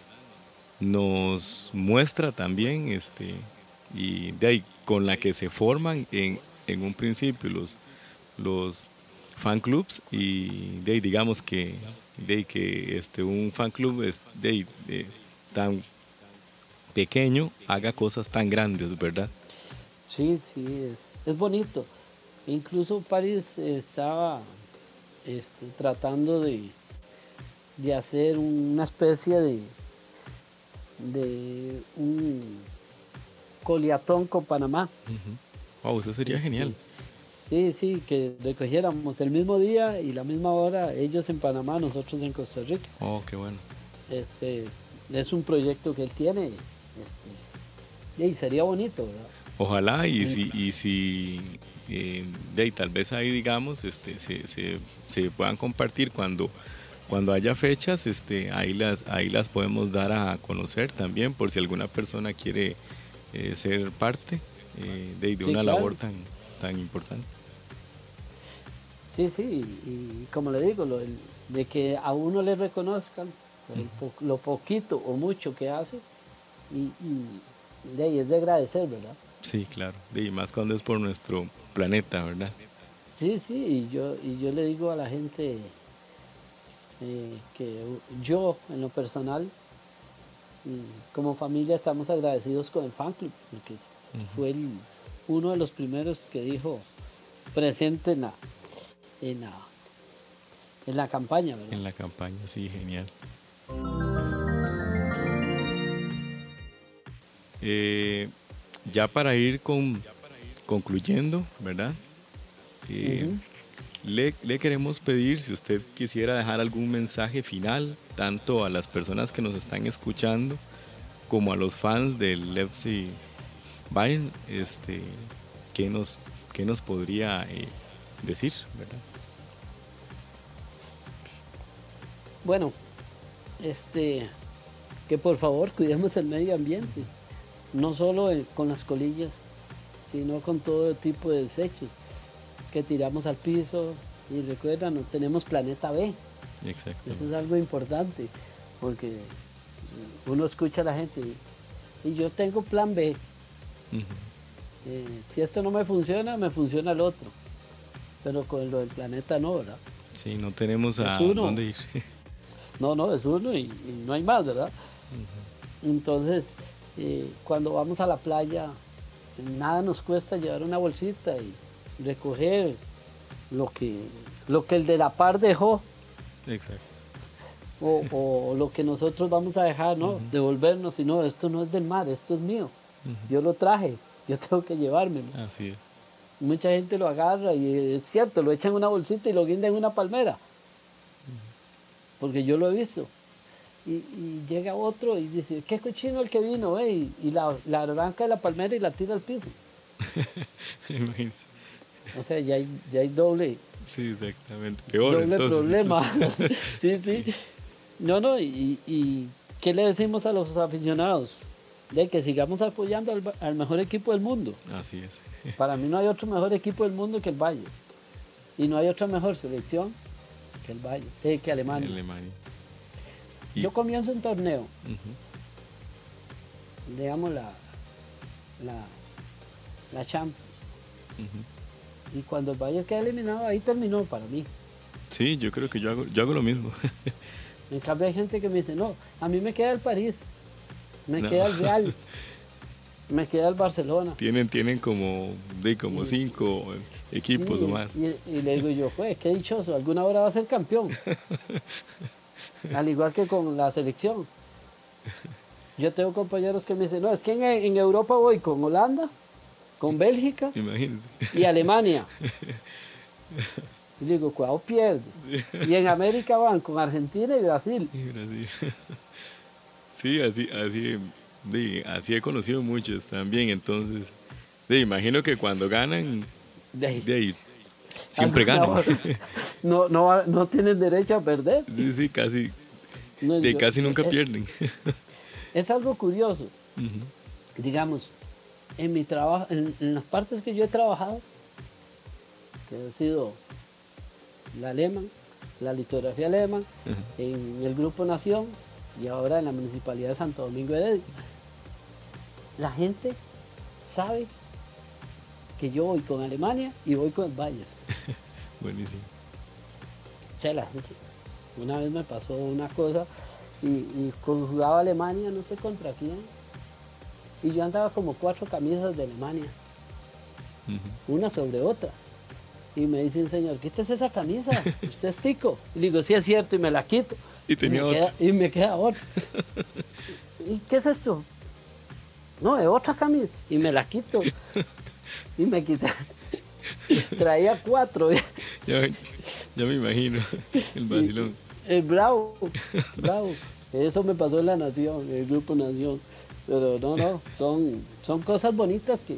S1: nos muestra también, este, y de ahí, con la que se forman en, en un principio los, los fan clubs y de, digamos que, de, que este, un fan club es, de, tan pequeño haga cosas tan grandes, ¿verdad?
S2: Sí, sí, es, es bonito. Incluso París estaba este, tratando de, de hacer una especie de, de un coliatón con Panamá.
S1: Wow, eso sería genial.
S2: Sí, sí, que recogiéramos el mismo día y la misma hora, ellos en Panamá, nosotros en Costa Rica.
S1: Oh, qué bueno.
S2: Este, es un proyecto que él tiene este, y sería bonito, ¿verdad?
S1: Ojalá y si, y si eh, tal vez ahí digamos este, se, se, se, puedan compartir cuando, cuando haya fechas, este, ahí, las, ahí las podemos dar a conocer también por si alguna persona quiere eh, ser parte eh, de, una labor tan, tan importante.
S2: Sí, sí, y, como le digo, lo, de que a uno le reconozcan lo poquito o mucho que hace, y, de ahí es de agradecer, ¿verdad?
S1: Sí, claro, y más cuando es por nuestro planeta, ¿verdad?
S2: Sí, sí, y yo, y yo le digo a la gente eh, que yo, en lo personal, como familia estamos agradecidos con el fan club, porque fue el, uno de los primeros que dijo presente en la, en la, campaña. ¿verdad?
S1: En la campaña, sí, genial. Eh, ya para ir con, concluyendo, ¿verdad? Eh, le, le, queremos pedir si usted quisiera dejar algún mensaje final, tanto a las personas que nos están escuchando como a los fans del FC Bayern, este, ¿qué nos, qué nos podría eh, decir?
S2: Bueno, este, que por favor cuidemos el medio ambiente, no solo con las colillas, sino con todo tipo de desechos que tiramos al piso. Y recuerdan, no tenemos planeta B. Eso es algo importante, porque uno escucha a la gente y yo tengo plan B. Eh, si esto no me funciona, me funciona el otro. Pero con lo del planeta no, ¿verdad?
S1: Sí, no tenemos a dónde ir.
S2: no, no, es uno y, no hay más, ¿verdad? Entonces, eh, cuando vamos a la playa, nada nos cuesta llevar una bolsita y recoger lo que, lo que el de la par dejó.
S1: Exacto.
S2: O, lo que nosotros vamos a dejar, ¿no? Devolvernos y no, esto no es del mar, esto es mío. Yo lo traje, yo tengo que llevármelo.
S1: Así es.
S2: Mucha gente lo agarra y es cierto, lo echan en una bolsita y lo guindan en una palmera. Porque yo lo he visto. Y, llega otro y dice, qué cochino el que vino, eh? y, la, la arranca de la palmera y la tira al piso. o sea, ya hay, ya hay doble.
S1: Sí, exactamente. Peor.
S2: Doble problema. sí, sí. No, no, y, y ¿qué le decimos a los aficionados? De que sigamos apoyando al, mejor equipo del mundo.
S1: Así es.
S2: Para mí no hay otro mejor equipo del mundo que el Valle. Y no hay otra mejor selección que el Valle, eh, que Alemania.
S1: Alemania.
S2: Yo comienzo un torneo. Digamos la, la, la Champions. Y cuando el Valle queda eliminado, ahí terminó para mí.
S1: Sí, yo creo que yo hago, yo hago lo mismo.
S2: En cambio hay gente que me dice, no, a mí me queda el París, me queda el Real, me queda el Barcelona.
S1: Tienen, tienen como, de como cinco equipos o más.
S2: Y, le digo yo, pues, qué dichoso, alguna hora va a ser campeón. Al igual que con la selección. Yo tengo compañeros que me dicen, no, es que en, Europa voy con Holanda, con Bélgica y Alemania. Y digo, ¿cuál pierde? Y en América van con Argentina y Brasil.
S1: Y Brasil. Sí, así, así, así he conocido muchos también. Entonces, imagino que cuando ganan, de siempre ganan.
S2: No, no, no tienen derecho a perder.
S1: Sí, sí, casi, de casi nunca pierden.
S2: Es algo curioso. Digamos, en mi trabajo, en, en las partes que yo he trabajado, que ha sido la Alemán, la litografía alemán, en el Grupo Nación y ahora en la Municipalidad de Santo Domingo de Heredia. La gente sabe que yo voy con Alemania y voy con el Bayern.
S1: Buenísimo.
S2: O sea, la gente, una vez me pasó una cosa y, y jugaba Alemania, no sé contra quién, y yo andaba como cuatro camisas de Alemania, una sobre otra. Y me dice un señor, quítese esa camisa, usted es tico. Y le digo, sí es cierto, y me la quito.
S1: Y tenía
S2: me Queda, y me queda otra. ¿Y qué es esto? No, es otra camisa. Y me la quito. Y me quité. Traía cuatro.
S1: Ya, ya me imagino, el vacilón.
S2: El bravo, bravo. Eso me pasó en la Nación, el Grupo Nación. Pero no, no, son, son cosas bonitas que,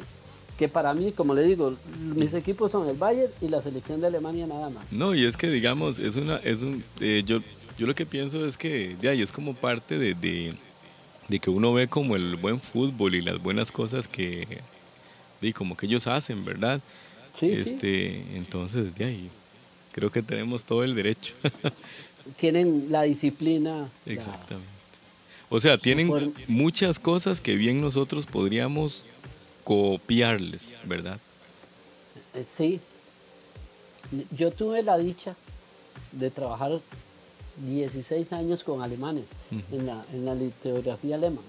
S2: que para mí, como le digo, mis equipos son el Bayern y la selección de Alemania nada más.
S1: No, y es que digamos, es una, es un, eh, yo, yo lo que pienso es que de ahí es como parte de, de, que uno ve como el buen fútbol y las buenas cosas que, de, como que ellos hacen, ¿verdad?
S2: Sí,
S1: este,
S2: sí.
S1: Entonces, de ahí, creo que tenemos todo el derecho.
S2: tienen la disciplina.
S1: Exactamente. O sea, tienen muchas cosas que bien nosotros podríamos copiarles, ¿verdad?
S2: Eh, sí. Yo tuve la dicha de trabajar 16 años con alemanes en, la, en la litografía alemana.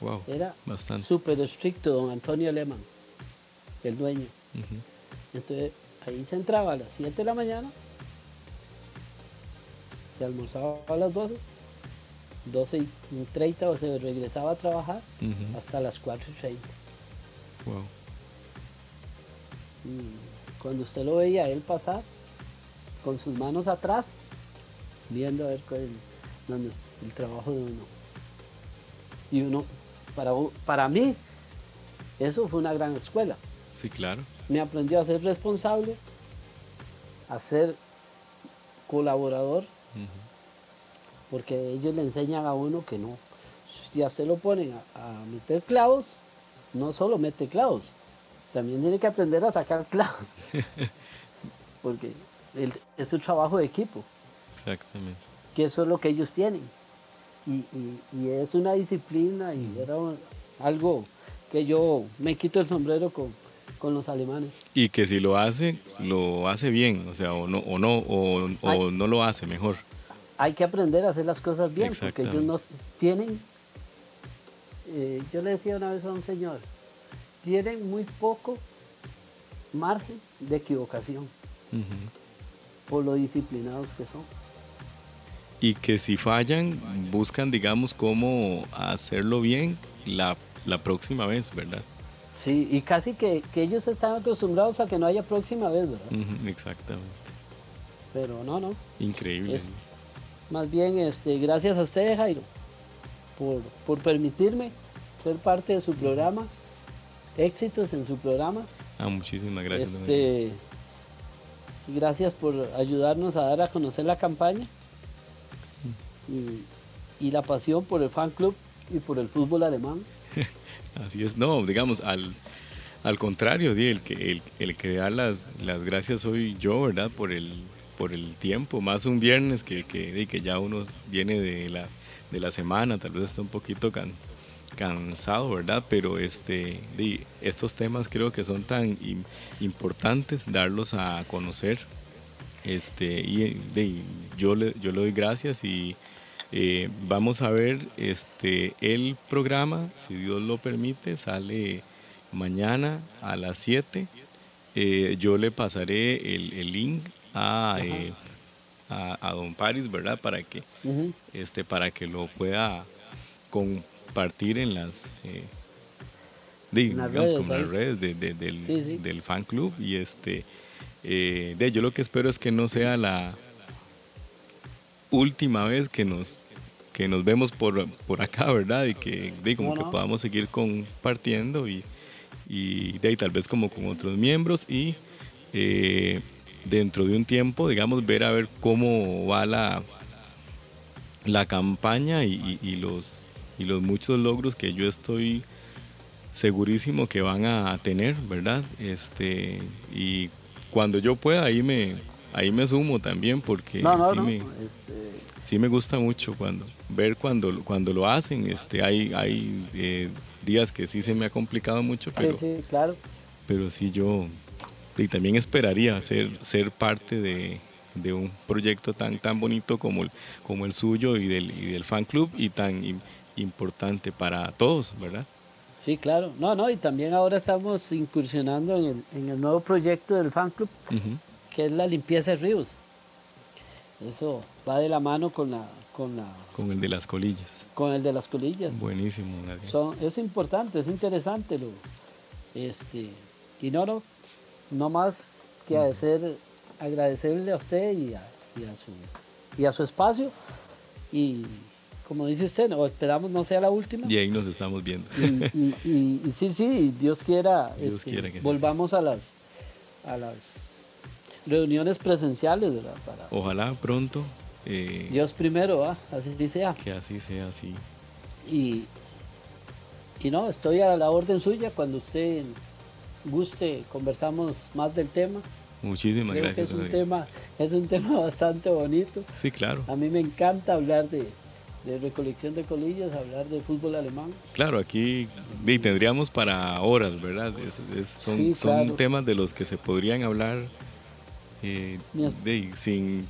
S1: Wow,
S2: Era súper estricto don Antonio Alemán, el dueño. Entonces ahí se entraba a las 7 de la mañana, se almorzaba a las 12, 12 y 30 o se regresaba a trabajar hasta las 4 y 30. Cuando usted lo veía él pasar con sus manos atrás, viendo a ver dónde es el trabajo de uno. Y uno, para, para mí, eso fue una gran escuela.
S1: Sí, claro.
S2: Me aprendió a ser responsable, a ser colaborador porque ellos le enseñan a uno que no. Si a usted lo ponen a, meter clavos, no solo mete clavos, también tiene que aprender a sacar clavos, porque es un trabajo de equipo.
S1: Exactamente.
S2: Que eso es lo que ellos tienen. Y, es una disciplina y era algo que yo me quito el sombrero con, con los alemanes.
S1: Y que si lo hace, lo hace bien, o sea, o no, o no, o, no lo hace mejor.
S2: Hay que aprender a hacer las cosas bien, porque ellos no tienen, eh, yo le decía una vez a un señor, tienen muy poco margen de equivocación por lo disciplinados que son.
S1: Y que si fallan, buscan, digamos, cómo hacerlo bien la, la próxima vez, ¿verdad?
S2: Sí, y casi que, ellos están acostumbrados a que no haya próxima vez, ¿verdad?
S1: exactamente.
S2: Pero no, no.
S1: Increíble.
S2: más bien, este, gracias a usted, Jairo, por, permitirme ser parte de su programa. Éxitos en su programa.
S1: Ah, muchísimas gracias.
S2: Este, gracias por ayudarnos a dar a conocer la campaña y, y la pasión por el fan club y por el fútbol alemán.
S1: Así es, no, digamos, al, al contrario, el que, el, que da las, las gracias soy yo, ¿verdad? Por el, por el tiempo, más un viernes que, que, que ya uno viene de la, de la semana, tal vez está un poquito cansado, ¿verdad? Pero este, estos temas creo que son tan importantes darlos a conocer. Este, y yo, le, yo le doy gracias y eh, vamos a ver este, el programa, si Dios lo permite, sale mañana a las 7. Eh, yo le pasaré el, link eh, a, a, Don Paris, ¿verdad? Para que, este, para que lo pueda compartir en las, redes, del, del, fan club. Y este, de, yo lo que espero es que no sea la última vez que nos que nos vemos por, por acá, ¿verdad? Y que de, como que podamos seguir compartiendo y, y de ahí tal vez como con otros miembros y eh, dentro de un tiempo, digamos, ver a ver cómo va la, la campaña y, y, los, y los muchos logros que yo estoy segurísimo que van a tener, ¿verdad? Este, y cuando yo pueda ahí me, ahí me sumo también porque sí, me, este, sí, me, gusta mucho cuando ver cuando, cuando lo hacen. Este, hay hay eh, días que sí se me ha complicado mucho, pero
S2: sí, sí, claro.
S1: Pero sí yo y también esperaría ser, ser parte de, de, un proyecto tan, tan bonito como el, como el suyo y del, y del fan club y tan importante para todos, ¿verdad?
S2: Sí, claro. No, no, y también ahora estamos incursionando en el, en el nuevo proyecto del fan club, que es la limpieza de ríos. Eso va de la mano con la, con la...
S1: Con el de las colillas.
S2: Con el de las colillas.
S1: Buenísimo.
S2: Son, es importante, es interesante. Lo, este, y no, no, no más que agradecerle a usted y a, y a, su, y a su espacio. Y como dice usted, no, esperamos no sea la última.
S1: Y ahí nos estamos viendo.
S2: Y, y, sí, sí, Dios quiera, este, volvamos a las, a las reuniones presenciales, ¿verdad?
S1: Ojalá pronto.
S2: Eh, Dios primero, así sea.
S1: Que así sea, así.
S2: Y, y no, estoy a la orden suya cuando usted guste, conversamos más del tema.
S1: Muchísimas gracias.
S2: es un, tema, es un tema bastante bonito.
S1: Sí, claro.
S2: A mí me encanta hablar de, recolección de colillas, hablar de fútbol alemán.
S1: Claro, aquí tendríamos para horas, ¿verdad? son, son temas de los que se podrían hablar eh, de, sin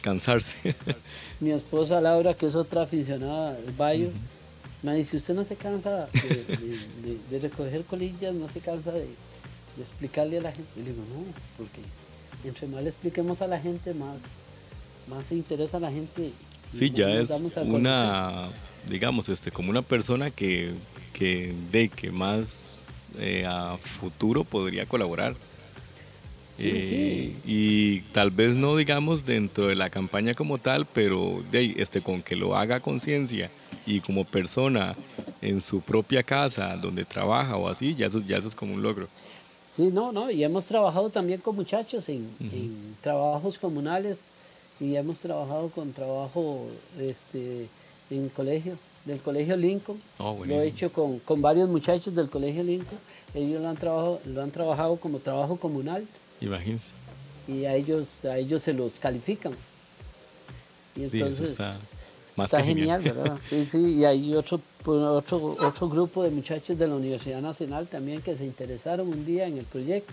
S1: cansarse.
S2: Mi esposa Laura, que es otra aficionada del Bayo, me dice, usted no se cansa de, recoger colillas, no se cansa de, explicarle a la gente. Y le digo, no, porque entre más le expliquemos a la gente, más, más se interesa a la gente.
S1: Sí, ya es una, digamos, este, como una persona que, que, de, que más eh, a futuro podría colaborar eh, y tal vez no digamos dentro de la campaña como tal, pero de, este, con que lo haga conciencia y como persona en su propia casa donde trabaja o así, ya eso, ya eso es como un logro.
S2: Sí, no, no, y hemos trabajado también con muchachos en, trabajos comunales y hemos trabajado con trabajo este, en colegio, del colegio Lincoln.
S1: Oh,
S2: lo he hecho con, con, varios muchachos del colegio Lincoln. Ellos lo han, trabajado, lo han trabajado como trabajo comunal.
S1: Imagínense.
S2: Y a ellos, a ellos se los califican. Y entonces
S1: está,
S2: genial, ¿verdad? Sí, sí, y hay otro, pues, otro, otro grupo de muchachos de la Universidad Nacional también que se interesaron un día en el proyecto.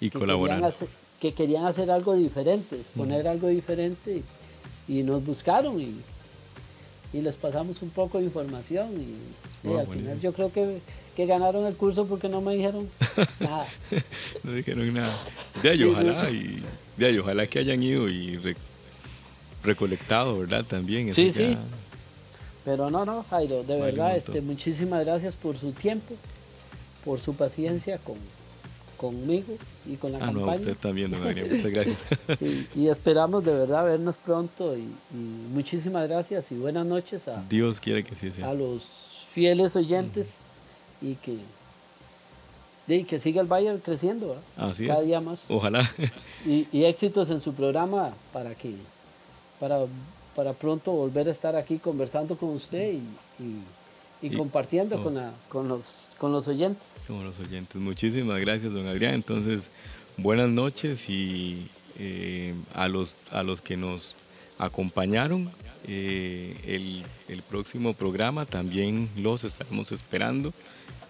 S1: Y colaboraron
S2: que querían hacer algo diferente, exponer algo diferente y, nos buscaron y, y, les pasamos un poco de información y, al final yo creo que, que, ganaron el curso porque no me dijeron nada.
S1: no dijeron nada. De ahí, ojalá, y, de ahí, ojalá que hayan ido y recolectado, ¿verdad? También.
S2: sí, sí. Pero no, no, Jairo, de verdad, este, muchísimas gracias por su tiempo, por su paciencia con, conmigo y con la
S1: ah,
S2: campaña.
S1: No, usted también, don muchas gracias.
S2: y, esperamos de verdad vernos pronto y, muchísimas gracias y buenas noches a,
S1: Dios quiere que sí sea.
S2: a los fieles oyentes y que y que siga el Bayern creciendo
S1: Así
S2: cada
S1: es.
S2: día más.
S1: Ojalá.
S2: Y, y, éxitos en su programa para que para, para pronto volver a estar aquí conversando con usted y y, compartiendo con, la, con, los, con los oyentes.
S1: Con los oyentes. Muchísimas gracias, don Adrián. Entonces, buenas noches y eh, a, los, a los que nos acompañaron. Eh, el, el, próximo programa también los estaremos esperando.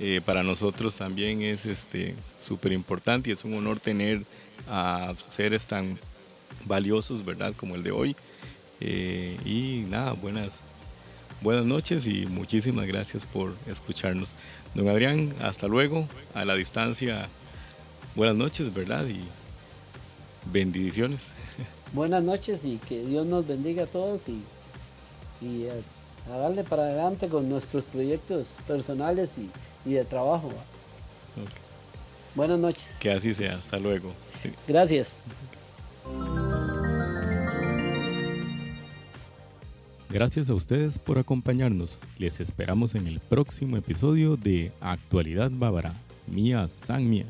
S1: Eh, para nosotros también es este súper importante y es un honor tener a seres tan valiosos, ¿verdad? Como el de hoy. y nada, buenas, buenas noches y muchísimas gracias por escucharnos. Don Adrián, hasta luego, a la distancia, buenas noches, ¿verdad? Y bendiciones.
S2: Buenas noches y que Dios nos bendiga a todos y, y a, darle para adelante con nuestros proyectos personales y, de trabajo. Buenas noches.
S1: Que así sea, hasta luego.
S2: Gracias.
S1: Gracias a ustedes por acompañarnos. Les esperamos en el próximo episodio de Actualidad Bávara. Mía San Mía.